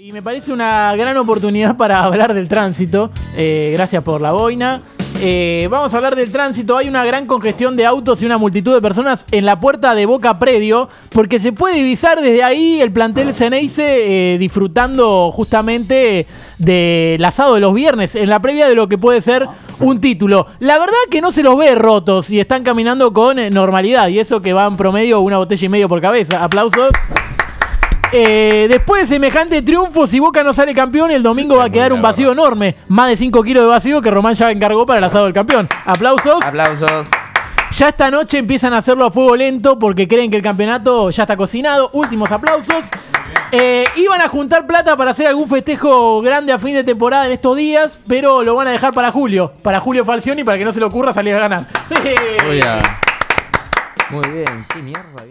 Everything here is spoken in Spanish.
Y me parece una gran oportunidad para hablar del tránsito. Eh, gracias por la boina. Eh, vamos a hablar del tránsito. Hay una gran congestión de autos y una multitud de personas en la puerta de Boca Predio, porque se puede divisar desde ahí el plantel Ceneice eh, disfrutando justamente del asado de los viernes, en la previa de lo que puede ser un título. La verdad que no se los ve rotos y están caminando con normalidad, y eso que van promedio una botella y medio por cabeza. Aplausos. Eh, después de semejante triunfo, si Boca no sale campeón, el domingo va a quedar un vacío enorme. Más de 5 kilos de vacío que Román ya encargó para el asado del campeón. Aplausos. Aplausos. Ya esta noche empiezan a hacerlo a fuego lento porque creen que el campeonato ya está cocinado. Últimos aplausos. Eh, iban a juntar plata para hacer algún festejo grande a fin de temporada en estos días, pero lo van a dejar para Julio. Para Julio Falcioni, para que no se le ocurra salir a ganar. Sí. Muy bien. Muy bien. ¿Qué mierda?